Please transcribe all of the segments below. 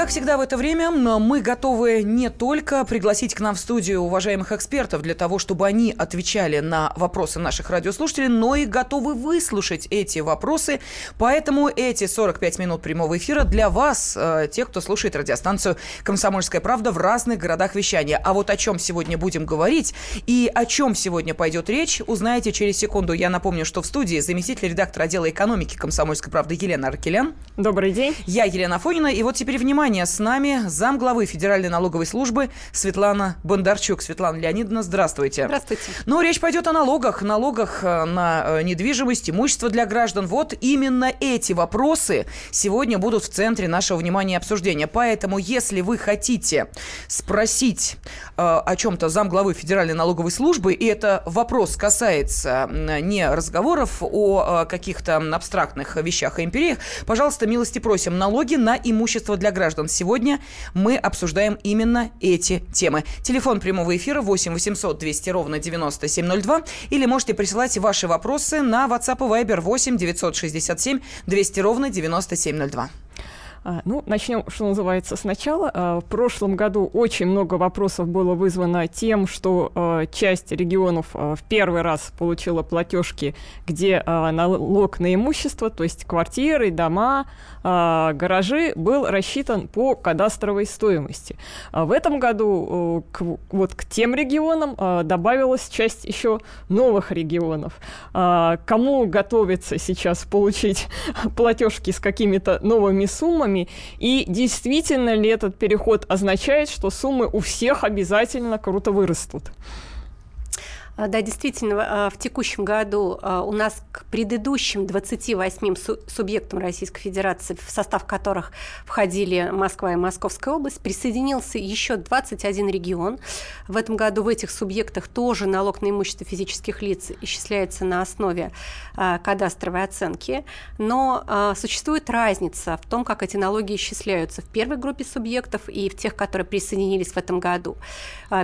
Как всегда в это время мы готовы не только пригласить к нам в студию уважаемых экспертов для того, чтобы они отвечали на вопросы наших радиослушателей, но и готовы выслушать эти вопросы. Поэтому эти 45 минут прямого эфира для вас, э, тех, кто слушает радиостанцию «Комсомольская правда» в разных городах вещания. А вот о чем сегодня будем говорить и о чем сегодня пойдет речь, узнаете через секунду. Я напомню, что в студии заместитель редактора отдела экономики «Комсомольской правды» Елена Аркелян. Добрый день. Я Елена Фонина. И вот теперь внимание внимание, с нами замглавы Федеральной налоговой службы Светлана Бондарчук. Светлана Леонидовна, здравствуйте. Здравствуйте. Ну, речь пойдет о налогах, налогах э, на э, недвижимость, имущество для граждан. Вот именно эти вопросы сегодня будут в центре нашего внимания и обсуждения. Поэтому, если вы хотите спросить э, о чем-то замглавы Федеральной налоговой службы, и это вопрос касается не разговоров о каких-то абстрактных вещах и империях, пожалуйста, милости просим. Налоги на имущество для граждан граждан. Сегодня мы обсуждаем именно эти темы. Телефон прямого эфира 8 800 200 ровно 9702 или можете присылать ваши вопросы на WhatsApp и Viber 8 967 200 ровно 9702. А, ну, начнем, что называется, сначала. А, в прошлом году очень много вопросов было вызвано тем, что а, часть регионов в первый раз получила платежки, где налог на имущество, то есть квартиры, дома, гаражи, был рассчитан по кадастровой стоимости. В этом году к, вот к тем регионам добавилась часть еще новых регионов. Кому готовится сейчас получить платежки с какими-то новыми суммами, суммами. И действительно ли этот переход означает, что суммы у всех обязательно круто вырастут? А, да, действительно, а, в текущем году а, у нас к предыдущим 28 субъектам Российской Федерации, в состав которых входили Москва и Московская область, присоединился еще 21 регион. В этом году в этих субъектах тоже налог на имущество физических лиц исчисляется на основе кадастровой оценки, но существует разница в том, как эти налоги исчисляются в первой группе субъектов и в тех, которые присоединились в этом году.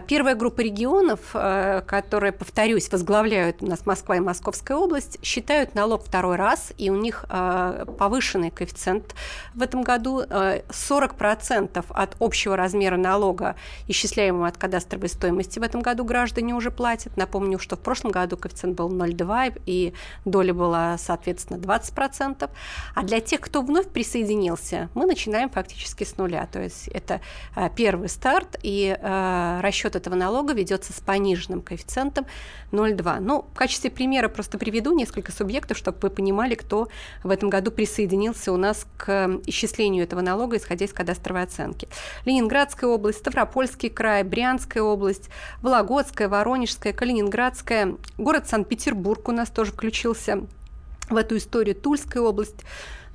Первая группа регионов, которая повторюсь, возглавляют у нас Москва и Московская область, считают налог второй раз, и у них э, повышенный коэффициент в этом году. Э, 40% от общего размера налога, исчисляемого от кадастровой стоимости, в этом году граждане уже платят. Напомню, что в прошлом году коэффициент был 0,2, и доля была, соответственно, 20%. А для тех, кто вновь присоединился, мы начинаем фактически с нуля. То есть это э, первый старт, и э, расчет этого налога ведется с пониженным коэффициентом 0,2. Ну, в качестве примера просто приведу несколько субъектов, чтобы вы понимали, кто в этом году присоединился у нас к исчислению этого налога, исходя из кадастровой оценки. Ленинградская область, Ставропольский край, Брянская область, Вологодская, Воронежская, Калининградская, город Санкт-Петербург у нас тоже включился в эту историю, Тульская область,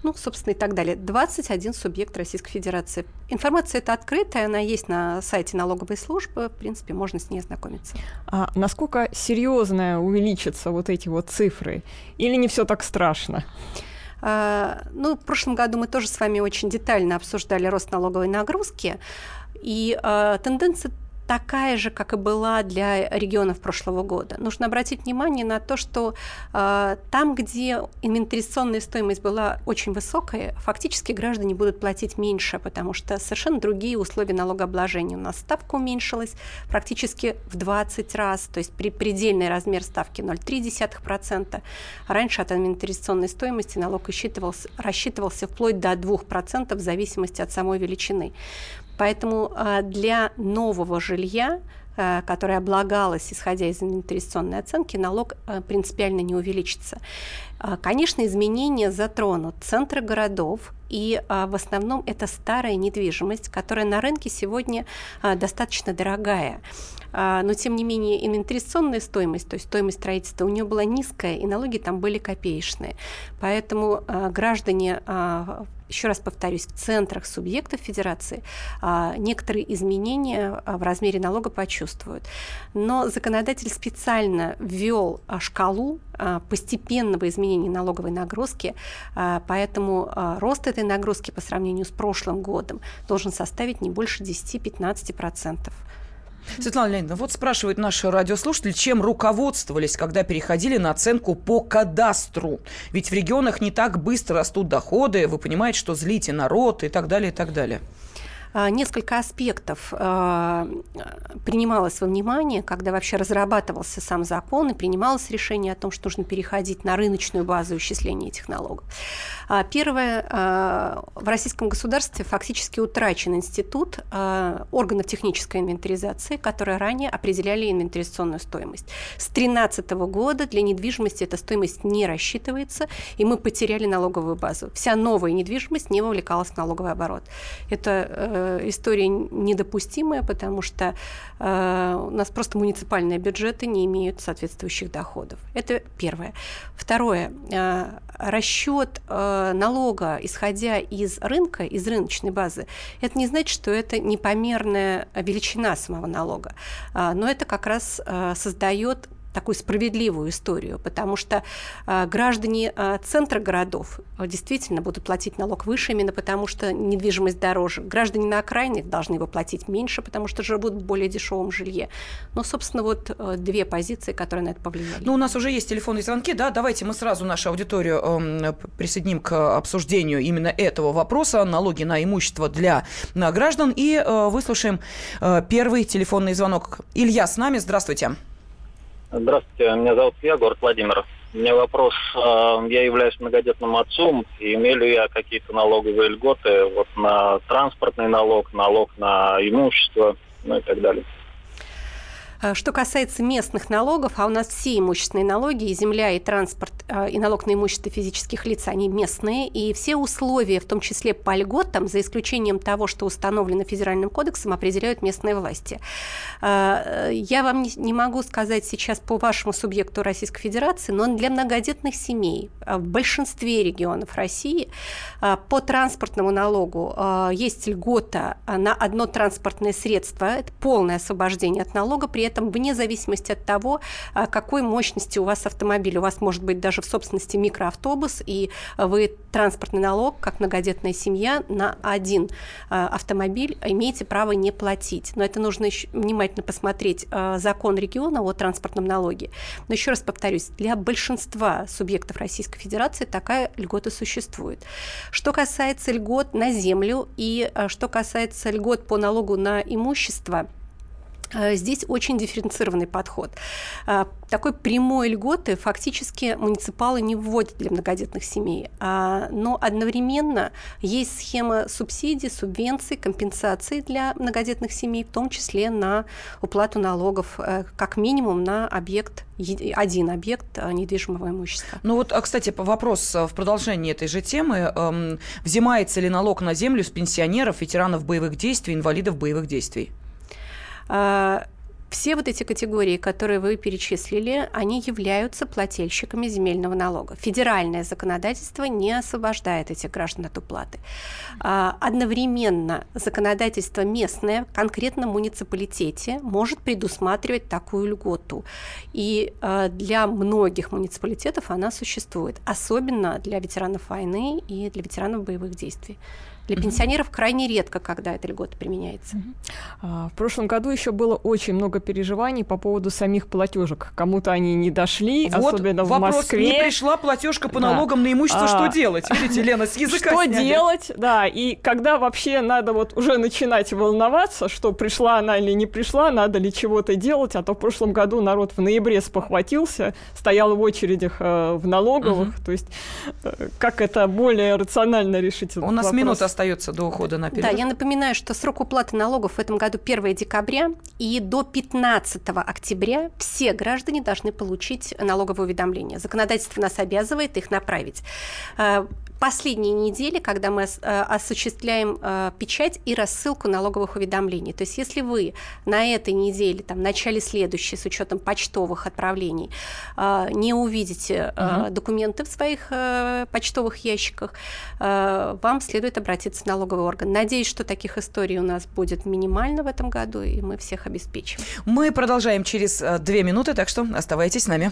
ну, собственно, и так далее. 21 субъект Российской Федерации. Информация эта открытая, она есть на сайте налоговой службы, в принципе, можно с ней ознакомиться. А насколько серьезно увеличатся вот эти вот цифры? Или не все так страшно? А, ну, в прошлом году мы тоже с вами очень детально обсуждали рост налоговой нагрузки, и а, тенденция такая же, как и была для регионов прошлого года. Нужно обратить внимание на то, что э, там, где инвентаризационная стоимость была очень высокая, фактически граждане будут платить меньше, потому что совершенно другие условия налогообложения. У нас ставка уменьшилась практически в 20 раз, то есть при предельный размер ставки 0,3%. Раньше от инвентаризационной стоимости налог рассчитывался, вплоть до 2% в зависимости от самой величины. Поэтому а, для нового жилья а, которое облагалось, исходя из инвентаризационной оценки, налог а, принципиально не увеличится. Конечно, изменения затронут центры городов, и в основном это старая недвижимость, которая на рынке сегодня достаточно дорогая. Но, тем не менее, инвентаризационная стоимость, то есть стоимость строительства, у нее была низкая, и налоги там были копеечные. Поэтому граждане еще раз повторюсь, в центрах субъектов федерации а, некоторые изменения а, в размере налога почувствуют. Но законодатель специально ввел а, шкалу а, постепенного изменения налоговой нагрузки, а, поэтому а, рост этой нагрузки по сравнению с прошлым годом должен составить не больше 10-15%. Светлана Леонидовна, вот спрашивает наш радиослушатель, чем руководствовались, когда переходили на оценку по кадастру? Ведь в регионах не так быстро растут доходы, вы понимаете, что злите народ и так далее, и так далее. А, несколько аспектов а, принималось во внимание, когда вообще разрабатывался сам закон и принималось решение о том, что нужно переходить на рыночную базу исчисления этих налогов. А, первое, в российском государстве фактически утрачен институт органов технической инвентаризации, которые ранее определяли инвентаризационную стоимость. С 2013 года для недвижимости эта стоимость не рассчитывается, и мы потеряли налоговую базу. Вся новая недвижимость не вовлекалась в налоговый оборот. Это э, история недопустимая, потому что э, у нас просто муниципальные бюджеты не имеют соответствующих доходов. Это первое. Второе. Э, расчет налога, исходя из рынка, из рыночной базы, это не значит, что это непомерная величина самого налога, но это как раз создает такую справедливую историю, потому что э, граждане э, центра городов э, действительно будут платить налог выше именно потому, что недвижимость дороже. Граждане на окраинах должны его платить меньше, потому что живут в более дешевом жилье. Но, собственно, вот э, две позиции, которые на это повлияли. Ну, у нас уже есть телефонные звонки, да, давайте мы сразу нашу аудиторию э, присоединим к обсуждению именно этого вопроса, налоги на имущество для на граждан, и э, выслушаем э, первый телефонный звонок. Илья с нами, здравствуйте. Здравствуйте, меня зовут Илья, город Владимир. У меня вопрос. А, я являюсь многодетным отцом. И имею ли я какие-то налоговые льготы вот на транспортный налог, налог на имущество, ну и так далее? Э, что касается местных налогов, а у нас все имущественные налоги, и земля, и транспорт, э, и налог на имущество физических лиц, они местные, и все условия, в том числе по льготам, за исключением того, что установлено федеральным кодексом, определяют местные власти. Э, я вам не могу сказать сейчас по вашему субъекту Российской Федерации, но для многодетных семей в большинстве регионов России по транспортному налогу есть льгота на одно транспортное средство, это полное освобождение от налога, при этом вне зависимости от того, а, какой мощности у вас автомобиль. У вас может быть даже в собственности микроавтобус, и вы транспортный налог, как многодетная семья, на один а, автомобиль имеете право не платить. Но это нужно еще внимательно посмотреть а, закон региона о транспортном налоге. Но еще раз повторюсь, для большинства субъектов Российской Федерации такая льгота существует. Что касается льгот на землю и что касается льгот по налогу на имущество – здесь очень дифференцированный подход. Э, такой прямой льготы фактически муниципалы не вводят для многодетных семей, а, но одновременно есть схема субсидий, субвенций, компенсаций для многодетных семей, в том числе на уплату налогов, э, как минимум на объект один объект недвижимого имущества. Ну вот, а, кстати, вопрос в продолжении этой же темы. Эм, взимается ли налог на землю с пенсионеров, ветеранов боевых действий, инвалидов боевых действий? А, все вот эти категории, которые вы перечислили, они являются плательщиками земельного налога. Федеральное законодательство не освобождает этих граждан от уплаты. А, одновременно законодательство местное, конкретно муниципалитете, может предусматривать такую льготу. И а, для многих муниципалитетов она существует, особенно для ветеранов войны и для ветеранов боевых действий. Для пенсионеров крайне редко, когда эта льгота применяется. А, в прошлом году еще было очень много переживаний по поводу самих платежек. Кому-то они не дошли, вот особенно вопрос, в Москве. не пришла платежка по да. налогам на имущество, а, что делать? Видите, Лена, с языка Что сняли. делать, да, и когда вообще надо вот уже начинать волноваться, что пришла она или не пришла, надо ли чего-то делать, а то в прошлом году народ в ноябре спохватился, стоял в очередях э, в налоговых, угу. то есть э, как это более рационально решить У нас вопрос? минута остается до ухода на перерыв. Да, я напоминаю, что срок уплаты налогов в этом году 1 декабря, и до 15 октября все граждане должны получить налоговое уведомление. Законодательство нас обязывает их направить. Последние недели, когда мы э, осуществляем э, печать и рассылку налоговых уведомлений. То есть если вы на этой неделе, там, в начале следующей, с учетом почтовых отправлений, э, не увидите угу. документы в своих почтовых ящиках, вам следует обратиться в налоговый орган. Надеюсь, что таких историй у нас будет минимально в этом году, и мы всех обеспечим. Мы продолжаем через две минуты, так что оставайтесь с нами.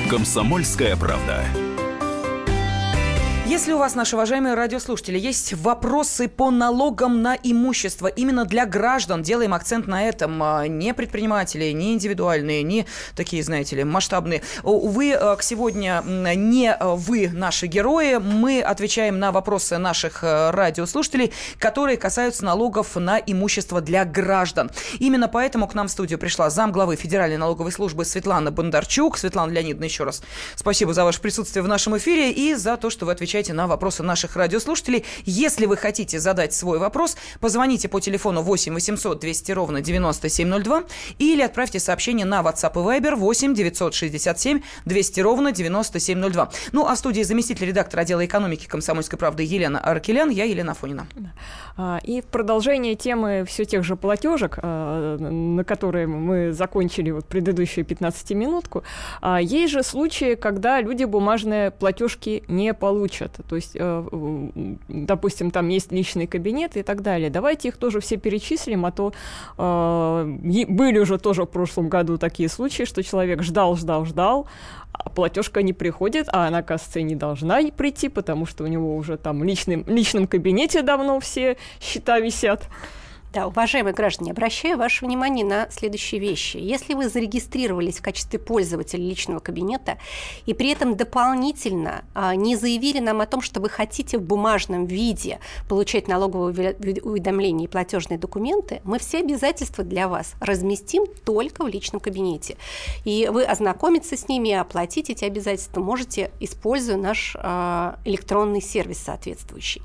Комсомольская правда. Если у вас, наши уважаемые радиослушатели, есть вопросы по налогам на имущество именно для граждан, делаем акцент на этом, а, не предприниматели, не индивидуальные, не такие, знаете ли, масштабные. Увы, а, к сегодня не вы наши герои, мы отвечаем на вопросы наших а, радиослушателей, которые касаются налогов на имущество для граждан. Именно поэтому к нам в студию пришла замглавы Федеральной налоговой службы Светлана Бондарчук. Светлана Леонидовна, еще раз спасибо за ваше присутствие в нашем эфире и за то, что вы отвечаете отвечайте на вопросы наших радиослушателей. Если вы хотите задать свой вопрос, позвоните по телефону 8 800 200 ровно 9702 или отправьте сообщение на WhatsApp и Viber 8 967 200 ровно 9702. Ну, а в студии заместитель редактора отдела экономики комсомольской правды Елена Аркелян, я Елена Фонина. А, и в продолжение темы все тех же платежек, а, на которые мы закончили вот предыдущую 15-минутку, а, есть же случаи, когда люди бумажные платежки не получат это. То есть, э, допустим, там есть личный кабинет и так далее. Давайте их тоже все перечислим, а то э, были уже тоже в прошлом году такие случаи, что человек ждал, ждал, ждал, а платежка не приходит, а она, кажется, не должна прийти, потому что у него уже там в личном, личном кабинете давно все счета висят. Да, уважаемые граждане, обращаю ваше внимание на следующие вещи. Если вы зарегистрировались в качестве пользователя личного кабинета и при этом дополнительно а, не заявили нам о том, что вы хотите в бумажном виде получать налоговые уведомления и платежные документы, мы все обязательства для вас разместим только в личном кабинете. И вы ознакомиться с ними оплатить эти обязательства можете, используя наш а, электронный сервис соответствующий.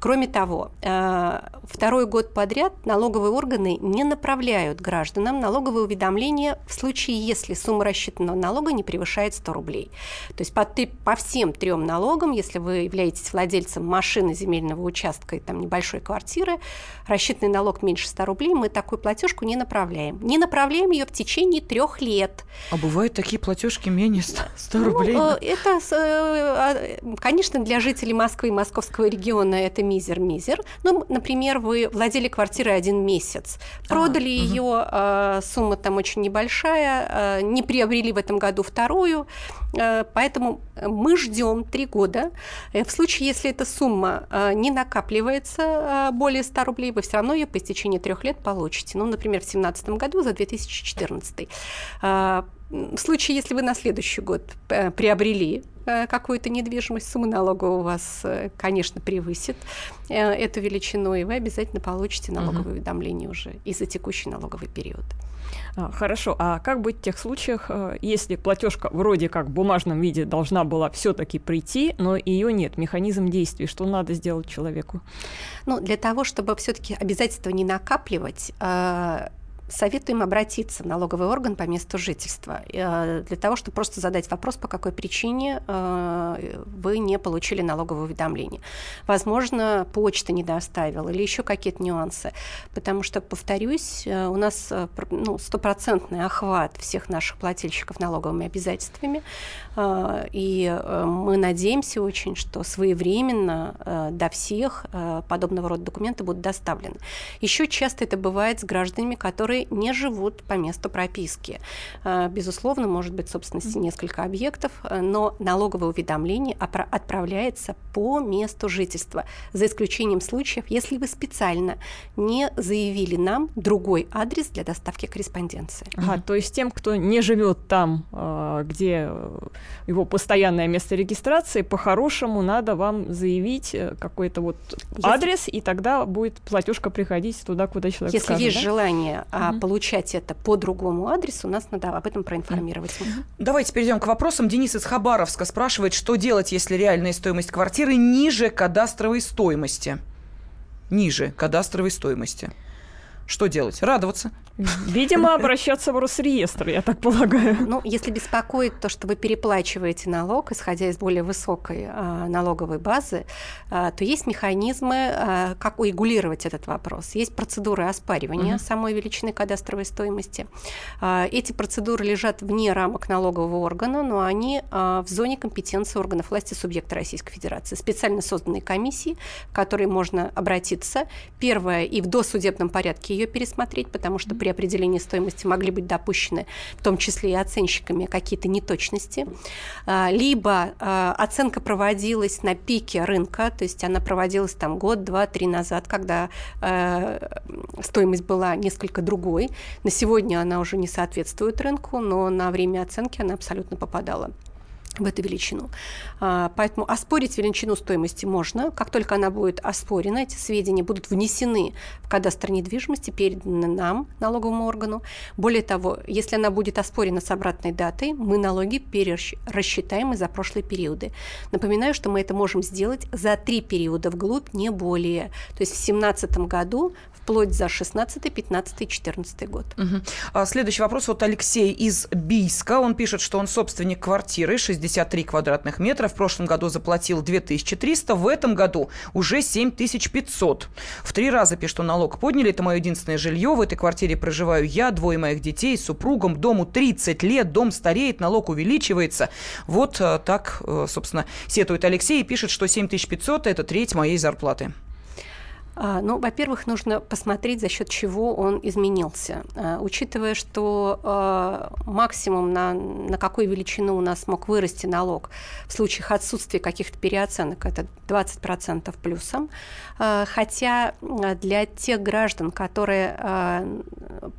Кроме того, э, второй год подряд налоговые органы не направляют гражданам налоговые уведомления в случае, если сумма рассчитанного налога не превышает 100 рублей. То есть по, по всем трем налогам, если вы являетесь владельцем машины, земельного участка и там небольшой квартиры, рассчитанный налог меньше 100 рублей, мы такую платежку не направляем. Не направляем ее в течение трех лет. А бывают такие платежки менее 100, 100 ну, рублей? Ну, это, э, а, конечно, для жителей Москвы и московского региона это мизер-мизер. Ну, например, вы владели квартирой один месяц, продали а, ее, угу. э, сумма там очень небольшая, э, не приобрели в этом году вторую, э, поэтому мы ждем три года. Э, в случае, если эта сумма э, не накапливается э, более 100 рублей, вы все равно ее по истечении трех лет получите. Ну, например, в 2017 году за 2014. Э, в случае, если вы на следующий год приобрели какую-то недвижимость, сумма налога у вас, э, конечно, превысит эту величину, и вы обязательно получите налоговое угу. уведомление уже и за текущий налоговый период. А, хорошо, а как быть в тех случаях, если платежка вроде как в бумажном виде должна была все-таки прийти, но ее нет, механизм действий, что надо сделать человеку? Ну, для того, чтобы все-таки обязательства не накапливать, советуем обратиться в налоговый орган по месту жительства э, для того, чтобы просто задать вопрос, по какой причине э, вы не получили налоговое уведомление. Возможно, почта не доставила или еще какие-то нюансы. Потому что, повторюсь, э, у нас ну, стопроцентный охват всех наших плательщиков налоговыми обязательствами. И мы надеемся очень, что своевременно до всех подобного рода документы будут доставлены. Еще часто это бывает с гражданами, которые не живут по месту прописки. Э, безусловно, может быть в собственности несколько объектов, э, но налоговое уведомление отправляется по месту жительства, за исключением случаев, если вы специально не заявили нам другой адрес для доставки корреспонденции. Ага, то есть тем, кто не живет там, э, где его постоянное место регистрации, по-хорошему надо вам заявить какой-то вот если... адрес, и тогда будет платежка приходить туда, куда человек Если скажет, есть да? желание угу. получать это по другому адресу, нас надо об этом проинформировать. Угу. Давайте перейдем к вопросам. Денис из Хабаровска спрашивает, что делать, если реальная стоимость квартиры ниже кадастровой стоимости? Ниже кадастровой стоимости. Что делать? Радоваться. Видимо, обращаться в Росреестр, я так полагаю. Ну, если беспокоит то, что вы переплачиваете налог, исходя из более высокой а, налоговой базы, а, то есть механизмы, а, как урегулировать этот вопрос. Есть процедуры оспаривания угу. самой величины кадастровой стоимости. А, эти процедуры лежат вне рамок налогового органа, но они а, в зоне компетенции органов власти субъекта Российской Федерации. Специально созданные комиссии, в которые можно обратиться. Первое, и в досудебном порядке ее пересмотреть, потому что при определении стоимости могли быть допущены, в том числе и оценщиками, какие-то неточности. А, либо а, оценка проводилась на пике рынка, то есть она проводилась там год, два, три назад, когда а, стоимость была несколько другой. На сегодня она уже не соответствует рынку, но на время оценки она абсолютно попадала в эту величину. А, поэтому оспорить величину стоимости можно. Как только она будет оспорена, эти сведения будут внесены в кадастр недвижимости, переданы нам, налоговому органу. Более того, если она будет оспорена с обратной датой, мы налоги перерасчитаем и за прошлые периоды. Напоминаю, что мы это можем сделать за три периода вглубь, не более. То есть в 2017 году вплоть за 16, 15, 14 год. Угу. Следующий вопрос от Алексея из Бийска. Он пишет, что он собственник квартиры 63 квадратных метра. В прошлом году заплатил 2300, в этом году уже 7500. В три раза, пишет он, налог подняли. Это мое единственное жилье. В этой квартире проживаю я, двое моих детей, супругом. Дому 30 лет, дом стареет, налог увеличивается. Вот э, так, э, собственно, сетует Алексей и пишет, что 7500 – это треть моей зарплаты. А, ну, во-первых, нужно посмотреть, за счет чего он изменился. А, учитывая, что а, максимум на, на какую величину у нас мог вырасти налог в случаях отсутствия каких-то переоценок, это 20% плюсом. Хотя для тех граждан, которые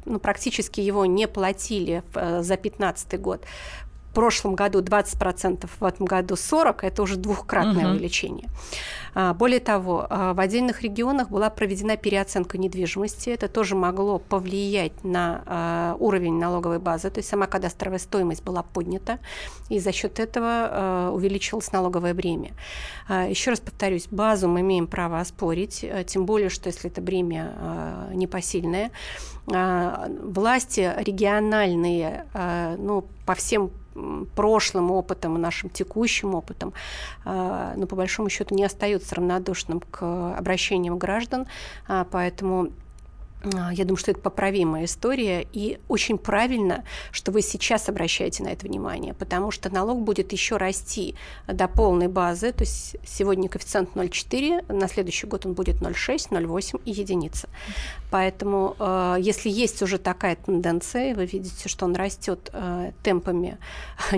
ну, практически его не платили за 2015 год, в прошлом году 20%, в этом году 40%, это уже двухкратное угу. увеличение. А, более того, а, в отдельных регионах была проведена переоценка недвижимости. Это тоже могло повлиять на а, уровень налоговой базы, то есть сама кадастровая стоимость была поднята, и за счет этого увеличилось налоговое бремя. Еще раз повторюсь, базу мы имеем право оспорить, тем более, что если это бремя непосильное, власти региональные, ну, по всем прошлым опытом и нашим текущим опытом, а, но по большому счету не остается равнодушным к обращениям граждан, а, поэтому я думаю, что это поправимая история, и очень правильно, что вы сейчас обращаете на это внимание, потому что налог будет еще расти до полной базы, то есть сегодня коэффициент 0,4, на следующий год он будет 0,6, 0,8 и единица. Поэтому, э, если есть уже такая тенденция, вы видите, что он растет э, темпами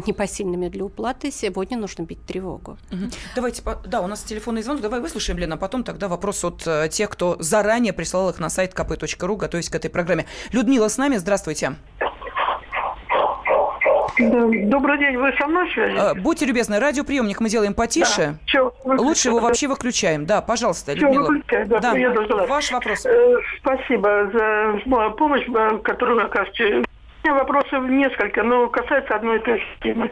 непосильными для уплаты, сегодня нужно бить тревогу. Давайте, да, у нас телефонный звонок, давай выслушаем, Лена, а потом тогда вопрос от э, тех, кто заранее прислал их на сайт kp.ru ру, готовясь к этой программе. Людмила с нами, здравствуйте. Добрый день, вы со мной связи? А, будьте любезны, радиоприемник мы делаем потише. Да. Чё, Лучше его вообще выключаем. Да, пожалуйста, Чё, Людмила. Да, да. Я Ваш вопрос. Э, спасибо за помощь, э, которую вы оказываете. У меня вопросов несколько, но касается одной и той же темы.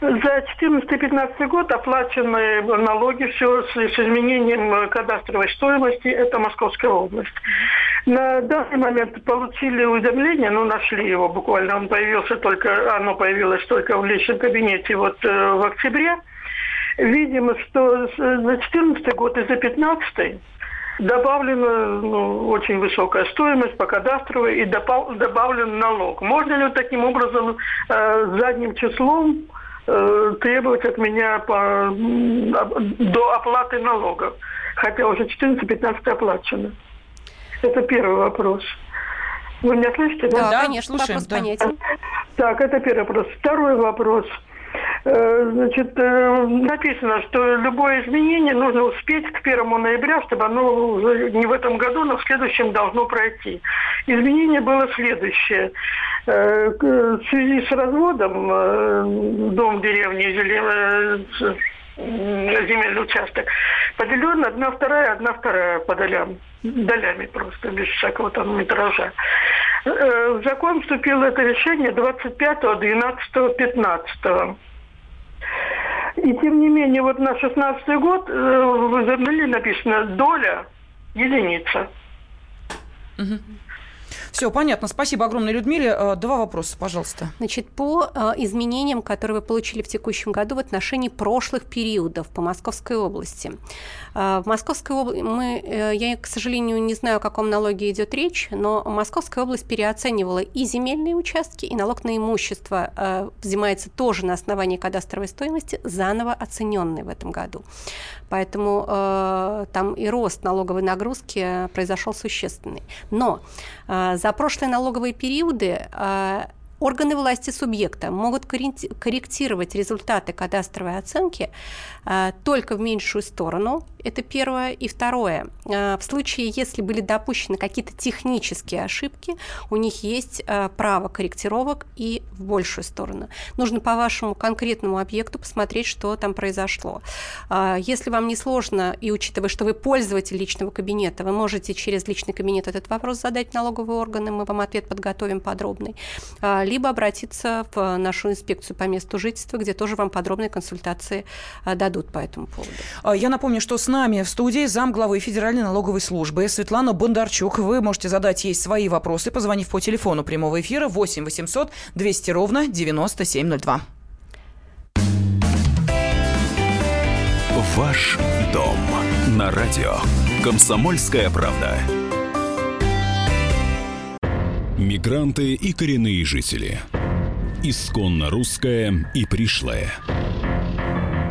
За 2014-2015 год оплачены налоги все с, с изменением кадастровой стоимости. Это Московская область. На данный момент получили уведомление, ну, нашли его буквально. Он появился только, оно появилось только в личном кабинете вот э, в октябре. Видимо, что за 2014 год и за 2015 добавлена ну, очень высокая стоимость по кадастровой и добавлен налог. Можно ли таким образом э, задним числом Э, требовать от меня по, до оплаты налогов, хотя уже 14-15 оплачено. Это первый вопрос. Вы меня слышите? Да, да конечно, слушаем, вопрос да. понятен. Так, это первый вопрос. Второй вопрос – Э, значит, э, написано, что любое изменение нужно успеть к 1 ноября, чтобы оно уже не в этом году, но в следующем должно пройти. Изменение было следующее. Э, в связи с разводом дом деревни земельный участок поделен одна вторая, одна вторая по долям. Долями просто, без всякого там метража. В закон вступило это решение 25, 12, 15. И тем не менее, вот на 16 год э, в Израиле написано доля единица. Угу. Все, понятно. Спасибо огромное, Людмиле. Э, два вопроса, пожалуйста. Значит, по э, изменениям, которые вы получили в текущем году в отношении прошлых периодов по Московской области. Э, в Московской области мы, я, к сожалению, не знаю, о каком налоге идет речь, но Московская область переоценивала и земельные участки, и налог на имущество взимается тоже на основании кадастровой стоимости, заново оцененный в этом году. Поэтому э, там и рост налоговой нагрузки произошел существенный. Но э, за прошлые налоговые периоды э, органы власти субъекта могут корректировать результаты кадастровой оценки э, только в меньшую сторону. Это первое. И второе. Э, в случае, если были допущены какие-то технические ошибки, у них есть э, право корректировок и в большую сторону. Нужно по вашему конкретному объекту посмотреть, что там произошло. Если вам не сложно, и учитывая, что вы пользователь личного кабинета, вы можете через личный кабинет этот вопрос задать налоговые органы, мы вам ответ подготовим подробный либо обратиться в нашу инспекцию по месту жительства, где тоже вам подробные консультации а, дадут по этому поводу. А, я напомню, что с нами в студии зам главы Федеральной налоговой службы Светлана Бондарчук. Вы можете задать ей свои вопросы, позвонив по телефону прямого эфира 8 800 200 ровно 9702. Ваш дом на радио. Комсомольская правда. Мигранты и коренные жители. Исконно русская и пришлая.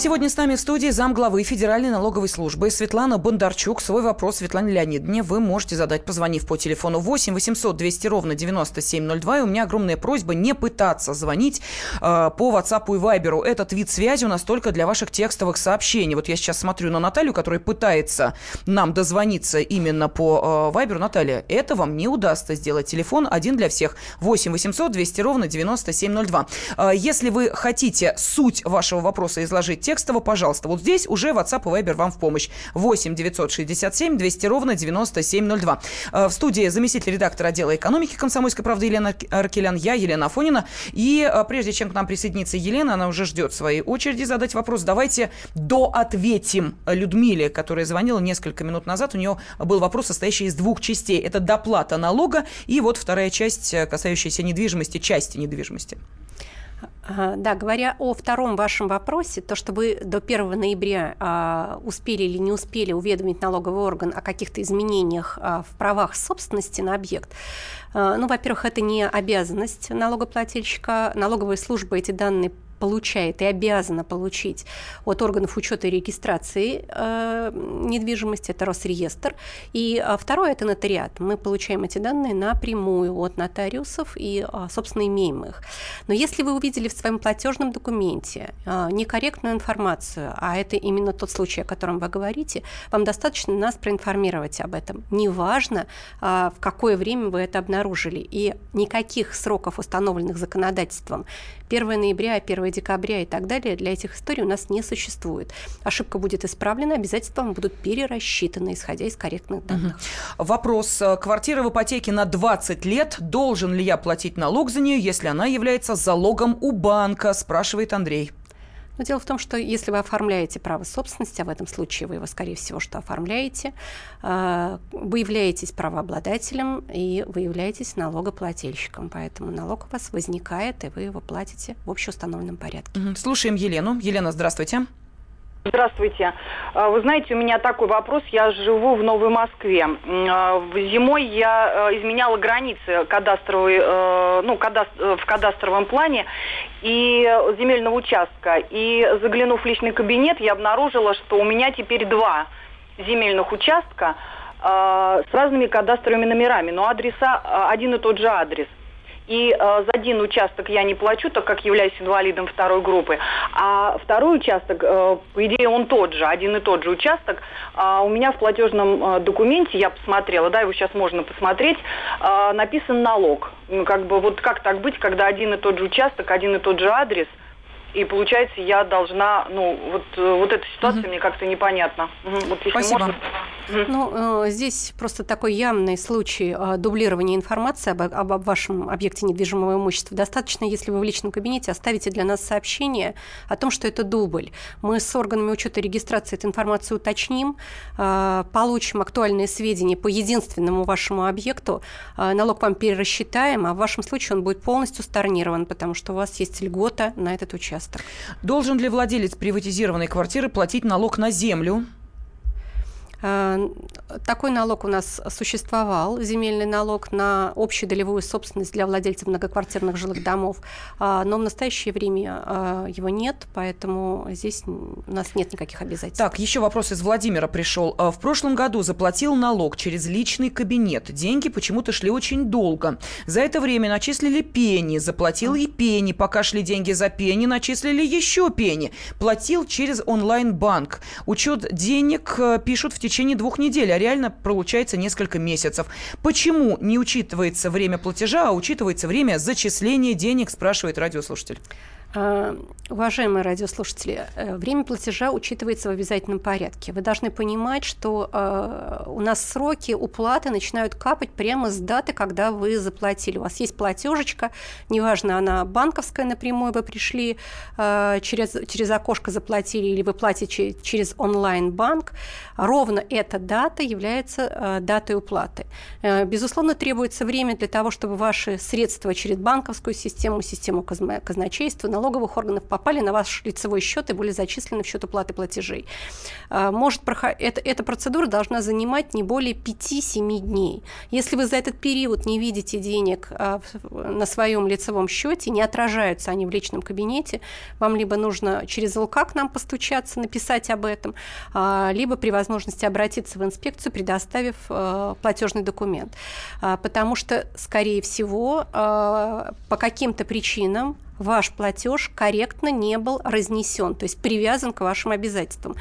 Сегодня с нами в студии замглавы Федеральной налоговой службы Светлана Бондарчук. Свой вопрос Светлане Леонидовне вы можете задать, позвонив по телефону 8 800 200 ровно 9702. И у меня огромная просьба не пытаться звонить э, по WhatsApp и Viber. Этот вид связи у нас только для ваших текстовых сообщений. Вот я сейчас смотрю на Наталью, которая пытается нам дозвониться именно по э, Viber. Наталья, это вам не удастся сделать. Телефон один для всех. 8 800 200 ровно 9702. Э, если вы хотите суть вашего вопроса изложить текстово, пожалуйста. Вот здесь уже WhatsApp и Viber вам в помощь. 8 967 200 ровно 9702. Э, в студии заместитель редактора отдела экономики комсомольской правды Елена Аркелян, я, Елена Афонина. И э, прежде чем к нам присоединится Елена, она уже ждет своей очереди задать вопрос. Давайте доответим Людмиле, которая звонила несколько минут назад. У нее был вопрос, состоящий из двух частей. Это доплата налога и вот вторая часть, э, касающаяся недвижимости, части недвижимости. Да, говоря о втором вашем вопросе, то, что вы до 1 ноября а, успели или не успели уведомить налоговый орган о каких-то изменениях а, в правах собственности на объект, а, ну, во-первых, это не обязанность налогоплательщика. Налоговая служба эти данные получает и обязана получить от органов учета и регистрации э, недвижимости, это Росреестр. И э, второе – это нотариат. Мы получаем эти данные напрямую от нотариусов и, э, собственно, имеем их. Но если вы увидели в своем платежном документе э, некорректную информацию, а это именно тот случай, о котором вы говорите, вам достаточно нас проинформировать об этом. Неважно, э, в какое время вы это обнаружили. И никаких сроков, установленных законодательством, 1 ноября, 1 декабря и так далее, для этих историй у нас не существует. Ошибка будет исправлена, обязательства будут перерасчитаны, исходя из корректных данных. Угу. Вопрос. Квартира в ипотеке на 20 лет. Должен ли я платить налог за нее, если она является залогом у банка, спрашивает Андрей. Но дело в том, что если вы оформляете право собственности, а в этом случае вы его, скорее всего, что оформляете, а, вы являетесь правообладателем и вы являетесь налогоплательщиком. Поэтому налог у вас возникает, и вы его платите в общеустановленном порядке. Слушаем Елену. Елена, здравствуйте. Здравствуйте. А, вы знаете, у меня такой вопрос. Я живу в Новой Москве. А, зимой я э, изменяла границы кадастровой, э, ну, кадастр, э, в кадастровом плане и земельного участка. И заглянув в личный кабинет, я обнаружила, что у меня теперь два земельных участка с разными кадастровыми номерами, но адреса один и тот же адрес. И э, за один участок я не плачу, так как являюсь инвалидом второй группы, а второй участок, э, по идее, он тот же, один и тот же участок. А у меня в платежном э, документе, я посмотрела, да, его сейчас можно посмотреть, э, написан налог. Ну, как бы вот как так быть, когда один и тот же участок, один и тот же адрес – и получается, я должна, ну, вот, э, вот эта ситуация угу. мне как-то непонятна. Угу. Вот если Спасибо. Можно... Ну, э, здесь просто такой явный случай э, дублирования информации об, об, об вашем объекте недвижимого имущества. Достаточно, если вы в личном кабинете оставите для нас сообщение о том, что это дубль. Мы с органами учета и регистрации эту информацию уточним, э, получим актуальные сведения по единственному вашему объекту, э, налог вам перерасчитаем, а в вашем случае он будет полностью сторнирован, потому что у вас есть льгота на этот участок участок. Должен ли владелец приватизированной квартиры платить налог на землю? Э, такой налог у нас существовал, земельный налог на общую долевую собственность для владельцев многоквартирных жилых домов, а, но в настоящее время а, его нет, поэтому здесь у нас нет никаких обязательств. Так, еще вопрос из Владимира пришел. А, в прошлом году заплатил налог через личный кабинет. Деньги почему-то шли очень долго. За это время начислили пени, заплатил и пени. Пока шли деньги за пени, начислили еще пени. Платил через онлайн-банк. Учет денег э, пишут в течение течение двух недель, а реально получается несколько месяцев. Почему не учитывается время платежа, а учитывается время зачисления денег, спрашивает радиослушатель. А, уважаемые радиослушатели, э, время платежа учитывается в обязательном порядке. Вы должны понимать, что э, у нас сроки уплаты начинают капать прямо с даты, когда вы заплатили. У вас есть платежечка, неважно, она банковская напрямую, вы пришли э, через, через окошко заплатили или вы платите через онлайн-банк. Ровно эта дата является датой уплаты. Безусловно, требуется время для того, чтобы ваши средства через банковскую систему, систему казначейства, налоговых органов попали на ваш лицевой счет и были зачислены в счет уплаты платежей. А, может, эта, эта процедура должна занимать не более 5-7 дней. Если вы за этот период не видите денег а, на своем лицевом счете, не отражаются они в личном кабинете, вам либо нужно через ЛК к нам постучаться, написать об этом, а, либо при возможности обратиться в инспекцию, предоставив платежный документ. Потому что, скорее всего, по каким-то причинам ваш платеж корректно не был разнесен, то есть привязан к вашим обязательствам.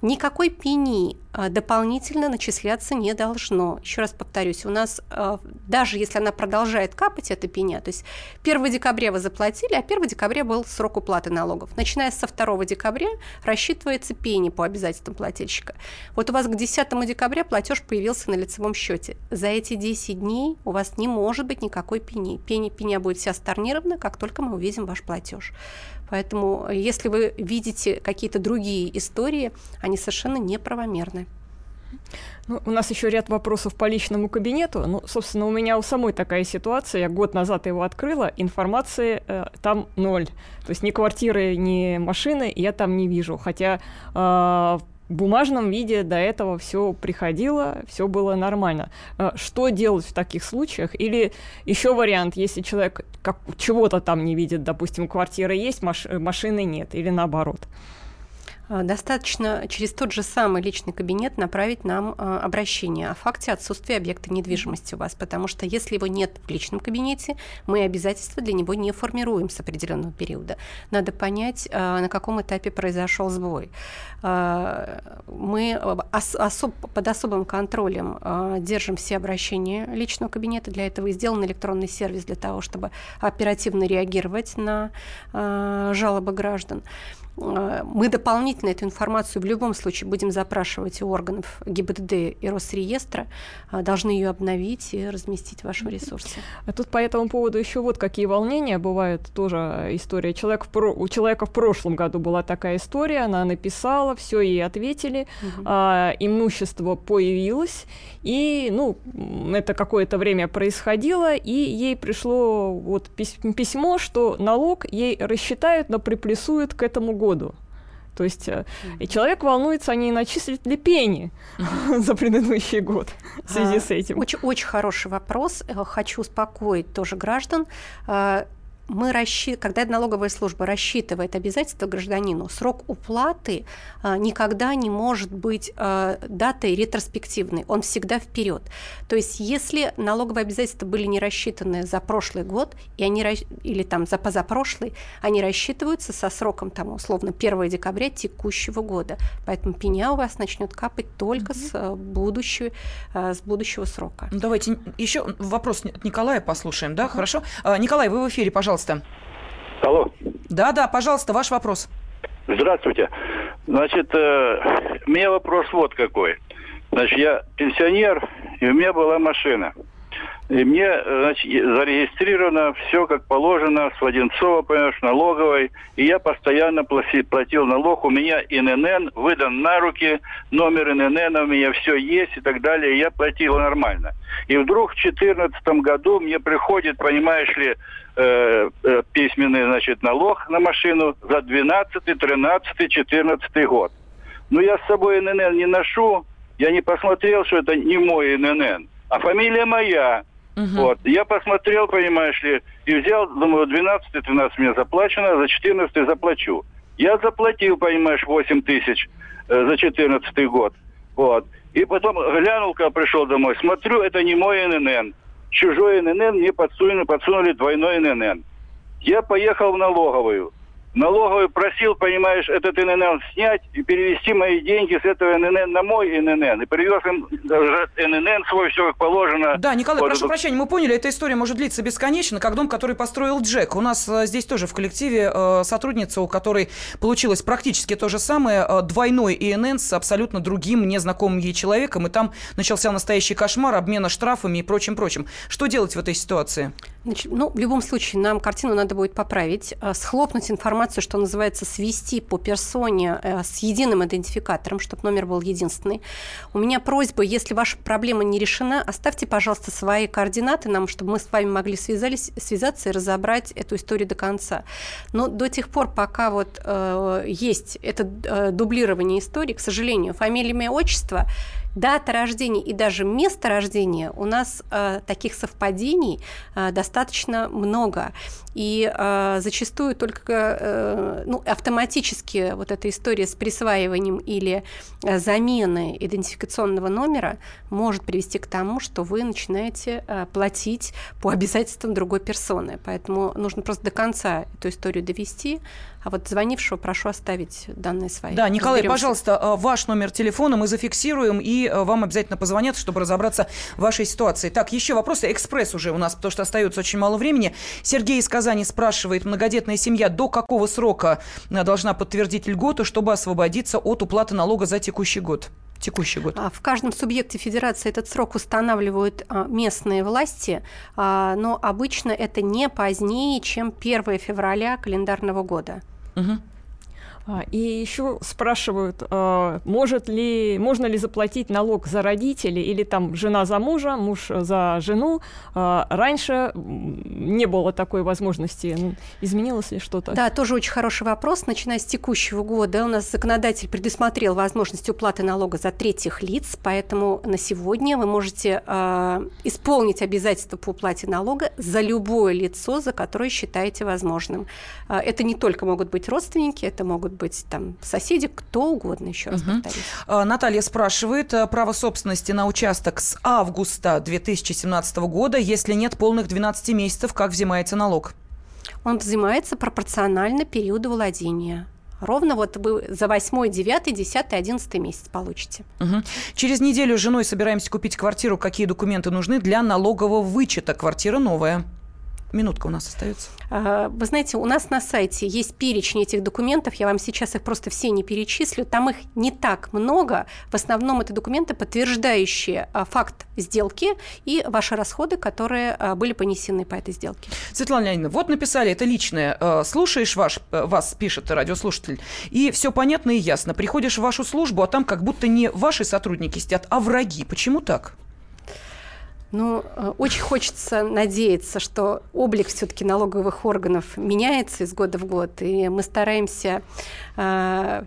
Никакой пени а, дополнительно начисляться не должно. Еще раз повторюсь, у нас, а, даже если она продолжает капать, эта пеня, то есть 1 декабря вы заплатили, а 1 декабря был срок уплаты налогов. Начиная со 2 декабря рассчитывается пени по обязательствам плательщика. Вот у вас к 10 декабря платеж появился на лицевом счете. За эти 10 дней у вас не может быть никакой пени. Пени, пеня будет вся сторнирована, как только мы увидим ваш платеж. Поэтому, э, если вы видите какие-то другие истории, они совершенно неправомерны. Ну, у нас еще ряд вопросов по личному кабинету. Ну, собственно, у меня у самой такая ситуация. Я год назад его открыла, информации э, там ноль. То есть ни квартиры, ни машины я там не вижу. Хотя э, в бумажном виде до этого все приходило, все было нормально. А, что делать в таких случаях? Или еще вариант, если человек как, чего-то там не видит, допустим, квартира есть, маш, машины нет, или наоборот. А, достаточно через тот же самый личный кабинет направить нам а, обращение о факте отсутствия объекта недвижимости у вас, потому что если его нет в личном кабинете, мы обязательства для него не формируем с определенного периода. Надо понять, а, на каком этапе произошел сбой. Мы под особым контролем держим все обращения личного кабинета. Для этого и сделан электронный сервис для того, чтобы оперативно реагировать на жалобы граждан. Э, мы дополнительно эту информацию в любом случае будем запрашивать у органов ГИБДД и Росреестра, э, должны ее обновить и разместить в вашем ресурсе. А тут по этому поводу еще вот какие волнения бывают, тоже история. Человек в про... У человека в прошлом году была такая история, она написала, все ей ответили, угу. а, имущество появилось, и, ну, это какое-то время происходило, и ей пришло вот письмо, что налог ей рассчитают, но приплюсуют к этому году году. То есть mm-hmm. и человек волнуется, они начислят ли пени за предыдущий год в связи а, с этим. Очень, очень хороший вопрос. Э, хочу успокоить тоже граждан. Мы расщи... когда налоговая служба рассчитывает обязательства гражданину, срок уплаты а, никогда не может быть а, датой ретроспективной, он всегда вперед. То есть, если налоговые обязательства были не рассчитаны за прошлый год, и они, или там за позапрошлый, они рассчитываются со сроком, там, условно, 1 декабря текущего года. Поэтому пеня у вас начнет капать только mm-hmm. с, а, будущего, а, с будущего срока. Ну, давайте еще вопрос от Николая послушаем, да, хорошо? А, Николай, вы в эфире, пожалуйста. Алло. Да-да, пожалуйста, ваш вопрос. Здравствуйте. Значит, э, у меня вопрос вот какой. Значит, я пенсионер, и у меня была машина. И мне значит, зарегистрировано все как положено с Воденцова, понимаешь, налоговой. И я постоянно платил налог. У меня ИНН выдан на руки, номер ИНН у меня все есть и так далее. Я платил нормально. И вдруг в 2014 году мне приходит, понимаешь ли, э, э, письменный, значит, налог на машину за 12, 13, 14 год. Но я с собой ИНН не ношу. Я не посмотрел, что это не мой ИНН. А фамилия моя. Угу. Вот. Я посмотрел, понимаешь ли, и взял, думаю, 12-13 мне заплачено, за 14 заплачу. Я заплатил, понимаешь, 8 тысяч э, за 14 год. Вот. И потом глянул, когда пришел домой, смотрю, это не мой ННН. Чужой ННН мне подсунули, подсунули двойной ННН. Я поехал в налоговую налоговый просил, понимаешь, этот ННН снять и перевести мои деньги с этого ННН на мой ННН. И привез им ННН свой, все как положено. Да, Николай, вот прошу это... прощения, мы поняли, эта история может длиться бесконечно, как дом, который построил Джек. У нас э, здесь тоже в коллективе э, сотрудница, у которой получилось практически то же самое, э, двойной ИНН с абсолютно другим, незнакомым ей человеком, и там начался настоящий кошмар, обмена штрафами и прочим-прочим. Что делать в этой ситуации? Значит, ну, в любом случае, нам картину надо будет поправить, э, схлопнуть информацию, что называется, свести по персоне э, с единым идентификатором, чтобы номер был единственный. У меня просьба, если ваша проблема не решена, оставьте, пожалуйста, свои координаты нам, чтобы мы с вами могли связались, связаться и разобрать эту историю до конца. Но до тех пор, пока вот э, есть это э, дублирование истории, к сожалению, фамилия, имя, отчество дата рождения и даже место рождения у нас э, таких совпадений э, достаточно много. И э, зачастую только э, ну, автоматически вот эта история с присваиванием или э, заменой идентификационного номера может привести к тому, что вы начинаете э, платить по обязательствам другой персоны. Поэтому нужно просто до конца эту историю довести. А вот звонившего прошу оставить данные свои. Да, Николай, Разберемся. пожалуйста, э, ваш номер телефона мы зафиксируем, и э, вам обязательно позвонят, чтобы разобраться в вашей ситуации. Так, еще вопросы. Экспресс уже у нас, потому что остается очень мало времени. Сергей из Казани спрашивает, многодетная семья до какого срока э, должна подтвердить льготу, чтобы освободиться от уплаты налога за текущий год? текущий год? А, в каждом субъекте федерации этот срок устанавливают а, местные власти, а, но обычно это не позднее, чем 1 февраля календарного года. Угу. А, и еще спрашивают, а, может ли, можно ли заплатить налог за родителей или там жена за мужа, муж за жену. А, раньше не было такой возможности. Изменилось ли что-то? Да, тоже очень хороший вопрос. Начиная с текущего года у нас законодатель предусмотрел возможность уплаты налога за третьих лиц, поэтому на сегодня вы можете исполнить обязательства по уплате налога за любое лицо, за которое считаете возможным. это не только могут быть родственники, это могут быть там соседи, кто угодно, еще раз угу. повторюсь. Наталья спрашивает, э, право собственности на участок с августа 2017 года, если нет полных 12 месяцев, как взимается налог? Он взимается пропорционально периоду владения. Ровно вот вы за 8, 9, 10, 11 месяц получите. Угу. Через неделю с женой собираемся купить квартиру. Какие документы нужны для налогового вычета? Квартира новая. Минутка у нас остается. А, вы знаете, у нас на сайте есть перечень этих документов. Я вам сейчас их просто все не перечислю. Там их не так много. В основном это документы, подтверждающие а, факт сделки и ваши расходы, которые а, были понесены по этой сделке. Светлана Леонидовна, вот написали, это личное. Слушаешь ваш, вас, пишет радиослушатель, и все понятно и ясно. Приходишь в вашу службу, а там как будто не ваши сотрудники сидят, а враги. Почему так? Ну, э, очень хочется надеяться, что облик все-таки налоговых органов меняется из года в год, и мы стараемся э,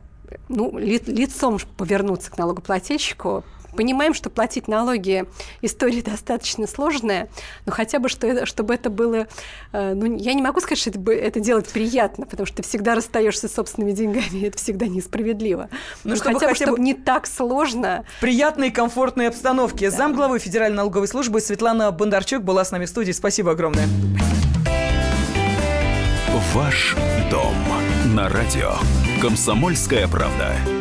ну, ли, лицом повернуться к налогоплательщику, понимаем, что платить налоги история достаточно сложная, но хотя бы, что чтобы это было... Э, ну, я не могу сказать, что это, это делать приятно, потому что ты всегда расстаешься с собственными деньгами, это всегда несправедливо. Ну, чтобы хотя, хотя бы, чтобы не так сложно. В приятной и комфортной обстановке. Да. Замглавы Федеральной налоговой службы Светлана Бондарчук была с нами в студии. Спасибо огромное. Ваш дом на радио. Комсомольская правда.